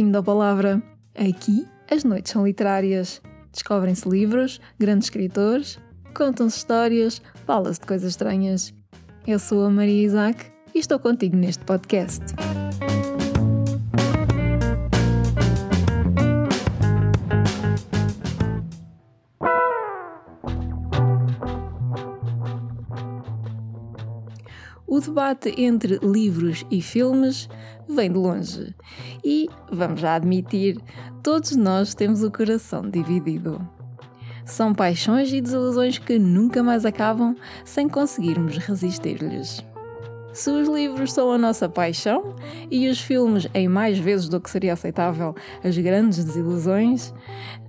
Bem-vindo à palavra. Aqui as noites são literárias. Descobrem-se livros, grandes escritores, contam-se histórias, fala-se de coisas estranhas. Eu sou a Maria Isaac e estou contigo neste podcast. O debate entre livros e filmes vem de longe. E, vamos já admitir, todos nós temos o coração dividido. São paixões e desilusões que nunca mais acabam sem conseguirmos resistir-lhes. Se os livros são a nossa paixão e os filmes, em mais vezes do que seria aceitável, as grandes desilusões,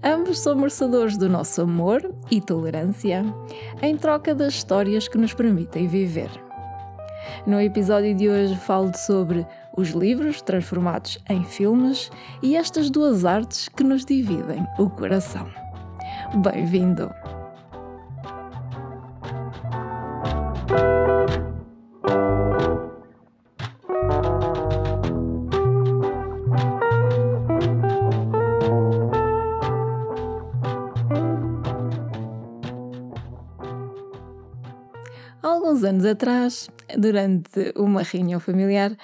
ambos são merecedores do nosso amor e tolerância em troca das histórias que nos permitem viver. No episódio de hoje falo sobre os livros transformados em filmes e estas duas artes que nos dividem o coração. Bem-vindo! Alguns anos atrás, durante uma reunião familiar,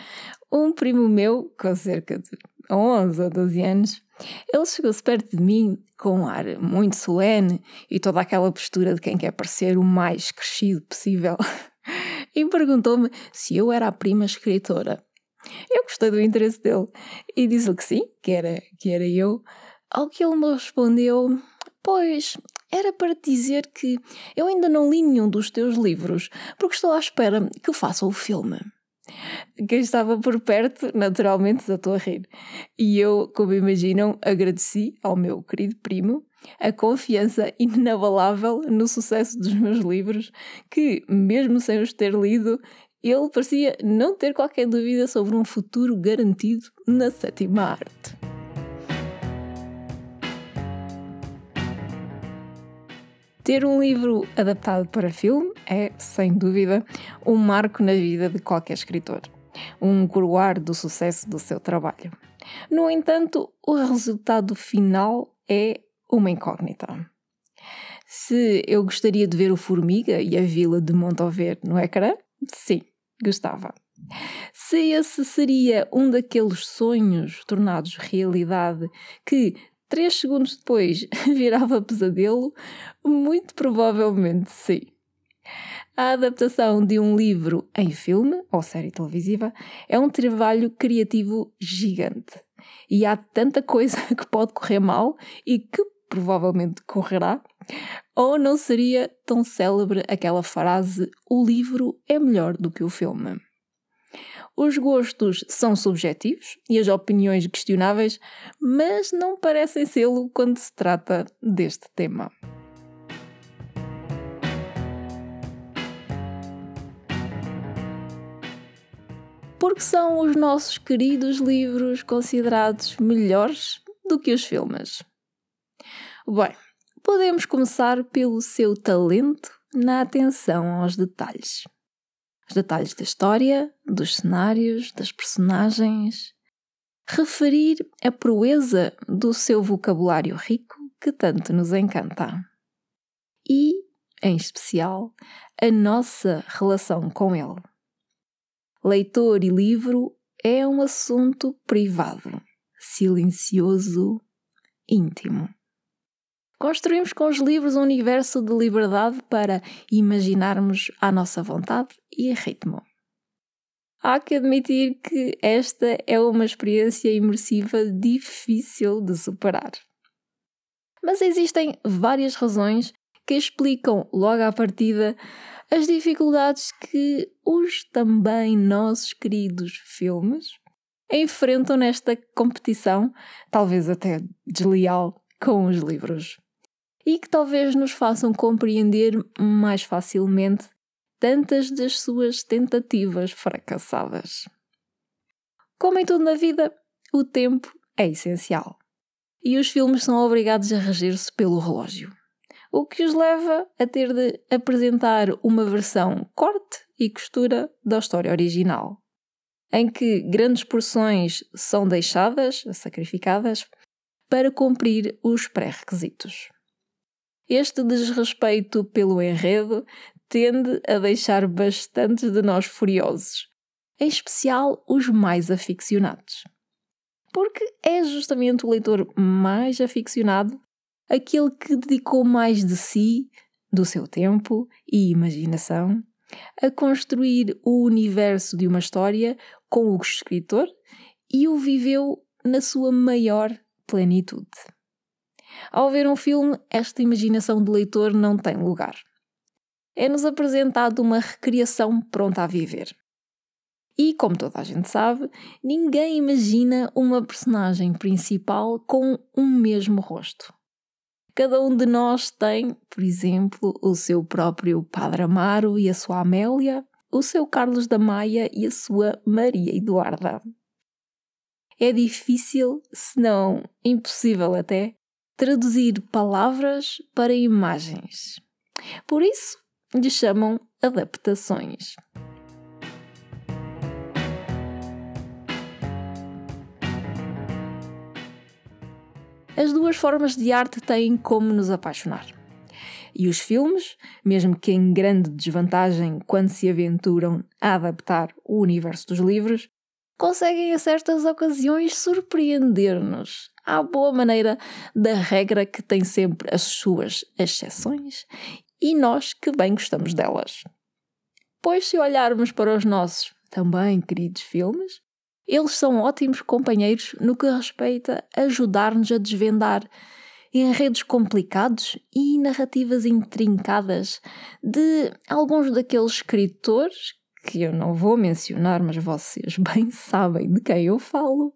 um primo meu, com cerca de 11 ou 12 anos, ele chegou-se perto de mim com um ar muito solene e toda aquela postura de quem quer parecer o mais crescido possível e perguntou-me se eu era a prima escritora. Eu gostei do interesse dele e disse-lhe que sim, que era, que era eu, ao que ele me respondeu: Pois, era para te dizer que eu ainda não li nenhum dos teus livros, porque estou à espera que faça o filme. Quem estava por perto, naturalmente, desatou a rir. E eu, como imaginam, agradeci ao meu querido primo a confiança inabalável no sucesso dos meus livros, que, mesmo sem os ter lido, ele parecia não ter qualquer dúvida sobre um futuro garantido na sétima arte. Ter um livro adaptado para filme é, sem dúvida, um marco na vida de qualquer escritor, um coroar do sucesso do seu trabalho. No entanto, o resultado final é uma incógnita. Se eu gostaria de ver o Formiga e a Vila de Montover no ecrã, sim, gostava. Se esse seria um daqueles sonhos tornados realidade que três segundos depois virava pesadelo? Muito provavelmente sim. A adaptação de um livro em filme ou série televisiva é um trabalho criativo gigante. E há tanta coisa que pode correr mal e que provavelmente correrá, ou não seria tão célebre aquela frase: o livro é melhor do que o filme. Os gostos são subjetivos e as opiniões questionáveis, mas não parecem sê-lo quando se trata deste tema. Porque são os nossos queridos livros considerados melhores do que os filmes? Bem, podemos começar pelo seu talento na atenção aos detalhes os detalhes da história, dos cenários, das personagens, referir a proeza do seu vocabulário rico que tanto nos encanta. E, em especial, a nossa relação com ele. Leitor e livro é um assunto privado, silencioso, íntimo. Construímos com os livros um universo de liberdade para imaginarmos à nossa vontade e ritmo. Há que admitir que esta é uma experiência imersiva difícil de superar. Mas existem várias razões que explicam logo à partida as dificuldades que os também nossos queridos filmes enfrentam nesta competição, talvez até desleal, com os livros e que talvez nos façam compreender mais facilmente tantas das suas tentativas fracassadas. Como em tudo na vida, o tempo é essencial. E os filmes são obrigados a reger-se pelo relógio, o que os leva a ter de apresentar uma versão corte e costura da história original. em que grandes porções são deixadas, sacrificadas, para cumprir os pré-requisitos. Este desrespeito pelo enredo tende a deixar bastantes de nós furiosos, em especial os mais aficionados. Porque é justamente o leitor mais aficionado aquele que dedicou mais de si, do seu tempo e imaginação, a construir o universo de uma história com o escritor e o viveu na sua maior plenitude. Ao ver um filme, esta imaginação do leitor não tem lugar. É-nos apresentado uma recriação pronta a viver. E, como toda a gente sabe, ninguém imagina uma personagem principal com um mesmo rosto. Cada um de nós tem, por exemplo, o seu próprio Padre Amaro e a sua Amélia, o seu Carlos da Maia e a sua Maria Eduarda. É difícil, se não impossível até, traduzir palavras para imagens. Por isso, lhe chamam adaptações. As duas formas de arte têm como nos apaixonar. E os filmes, mesmo que em grande desvantagem quando se aventuram a adaptar o universo dos livros, conseguem a certas ocasiões surpreender-nos, à boa maneira da regra que tem sempre as suas exceções e nós que bem gostamos delas. Pois, se olharmos para os nossos também queridos filmes, eles são ótimos companheiros no que respeita a ajudar-nos a desvendar enredos complicados e narrativas intrincadas de alguns daqueles escritores que eu não vou mencionar, mas vocês bem sabem de quem eu falo,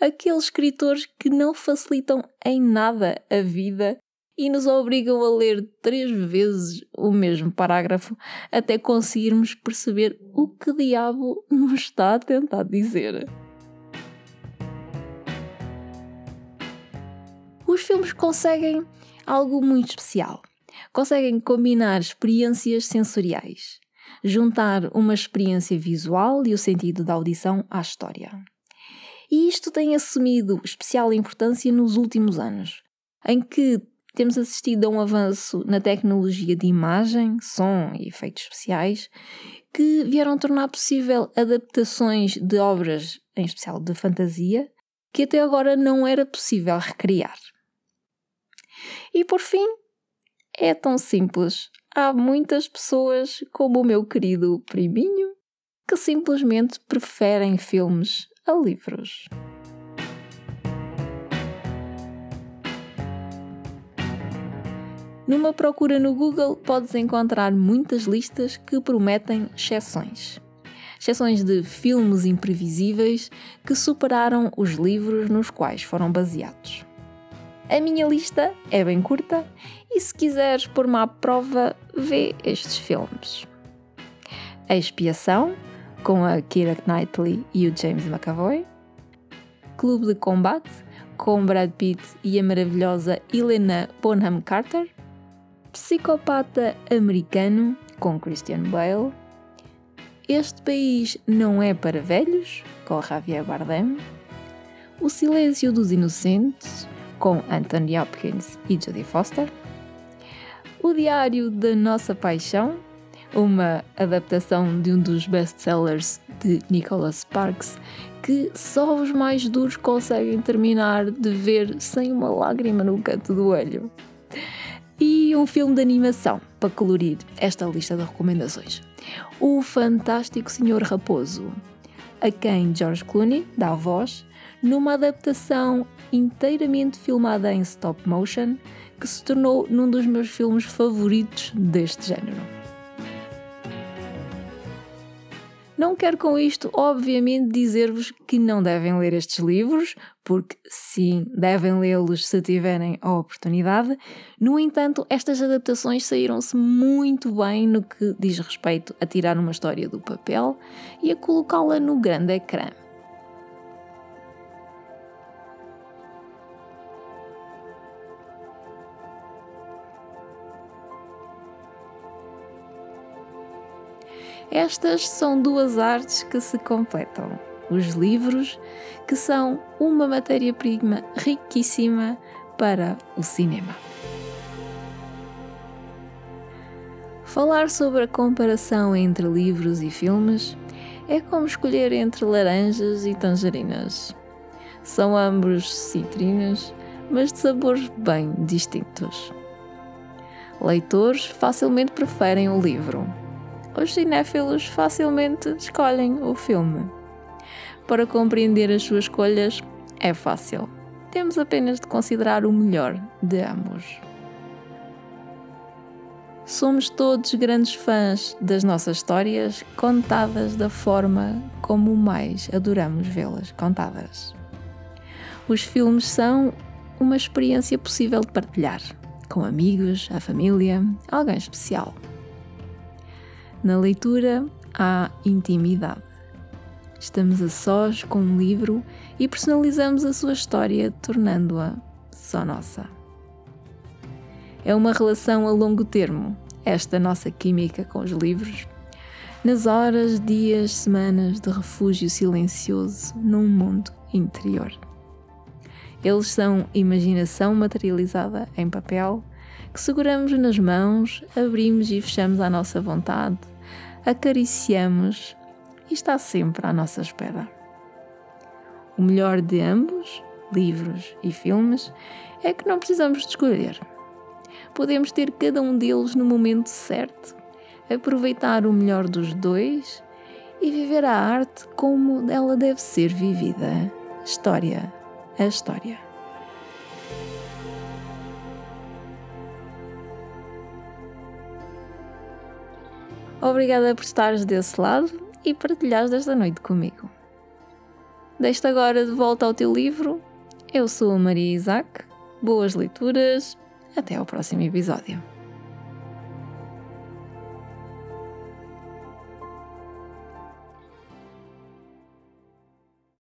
aqueles escritores que não facilitam em nada a vida e nos obrigam a ler três vezes o mesmo parágrafo até conseguirmos perceber o que diabo nos está a tentar dizer. Os filmes conseguem algo muito especial. Conseguem combinar experiências sensoriais juntar uma experiência visual e o sentido da audição à história. E isto tem assumido especial importância nos últimos anos, em que temos assistido a um avanço na tecnologia de imagem, som e efeitos especiais que vieram tornar possível adaptações de obras, em especial de fantasia, que até agora não era possível recriar. E por fim, é tão simples há muitas pessoas, como o meu querido priminho, que simplesmente preferem filmes a livros. Numa procura no Google, podes encontrar muitas listas que prometem exceções. Exceções de filmes imprevisíveis que superaram os livros nos quais foram baseados. A minha lista é bem curta e se quiseres pôr-me à prova, vê estes filmes. A Expiação, com a Keira Knightley e o James McAvoy. Clube de Combate, com Brad Pitt e a maravilhosa Helena Bonham Carter. Psicopata Americano, com Christian Bale. Este País Não É Para Velhos, com Javier Bardem. O Silêncio dos Inocentes, com Anthony Hopkins e Jodie Foster. O Diário da Nossa Paixão, uma adaptação de um dos best-sellers de Nicholas Sparks, que só os mais duros conseguem terminar de ver sem uma lágrima no canto do olho. E um filme de animação para colorir esta lista de recomendações. O Fantástico Senhor Raposo, a quem George Clooney dá voz numa adaptação inteiramente filmada em stop motion que se tornou num dos meus filmes favoritos deste género. Não quero com isto, obviamente, dizer-vos que não devem ler estes livros, porque sim, devem lê-los se tiverem a oportunidade. No entanto, estas adaptações saíram-se muito bem no que diz respeito a tirar uma história do papel e a colocá-la no grande ecrã. Estas são duas artes que se completam. Os livros, que são uma matéria-prima riquíssima para o cinema. Falar sobre a comparação entre livros e filmes é como escolher entre laranjas e tangerinas. São ambos citrinos, mas de sabores bem distintos. Leitores facilmente preferem o livro. Os cinéfilos facilmente escolhem o filme. Para compreender as suas escolhas é fácil. Temos apenas de considerar o melhor de ambos. Somos todos grandes fãs das nossas histórias contadas da forma como mais adoramos vê-las contadas. Os filmes são uma experiência possível de partilhar com amigos, a família, alguém especial. Na leitura há intimidade. Estamos a sós com um livro e personalizamos a sua história, tornando-a só nossa. É uma relação a longo termo, esta nossa química com os livros. Nas horas, dias, semanas de refúgio silencioso num mundo interior. Eles são imaginação materializada em papel que seguramos nas mãos, abrimos e fechamos à nossa vontade, acariciamos e está sempre à nossa espera. O melhor de ambos, livros e filmes, é que não precisamos de escolher. Podemos ter cada um deles no momento certo, aproveitar o melhor dos dois e viver a arte como ela deve ser vivida. História a história. Obrigada por estares desse lado e partilhares desta noite comigo. Deixo-te agora de volta ao teu livro. Eu sou a Maria Isaac. Boas leituras. Até ao próximo episódio.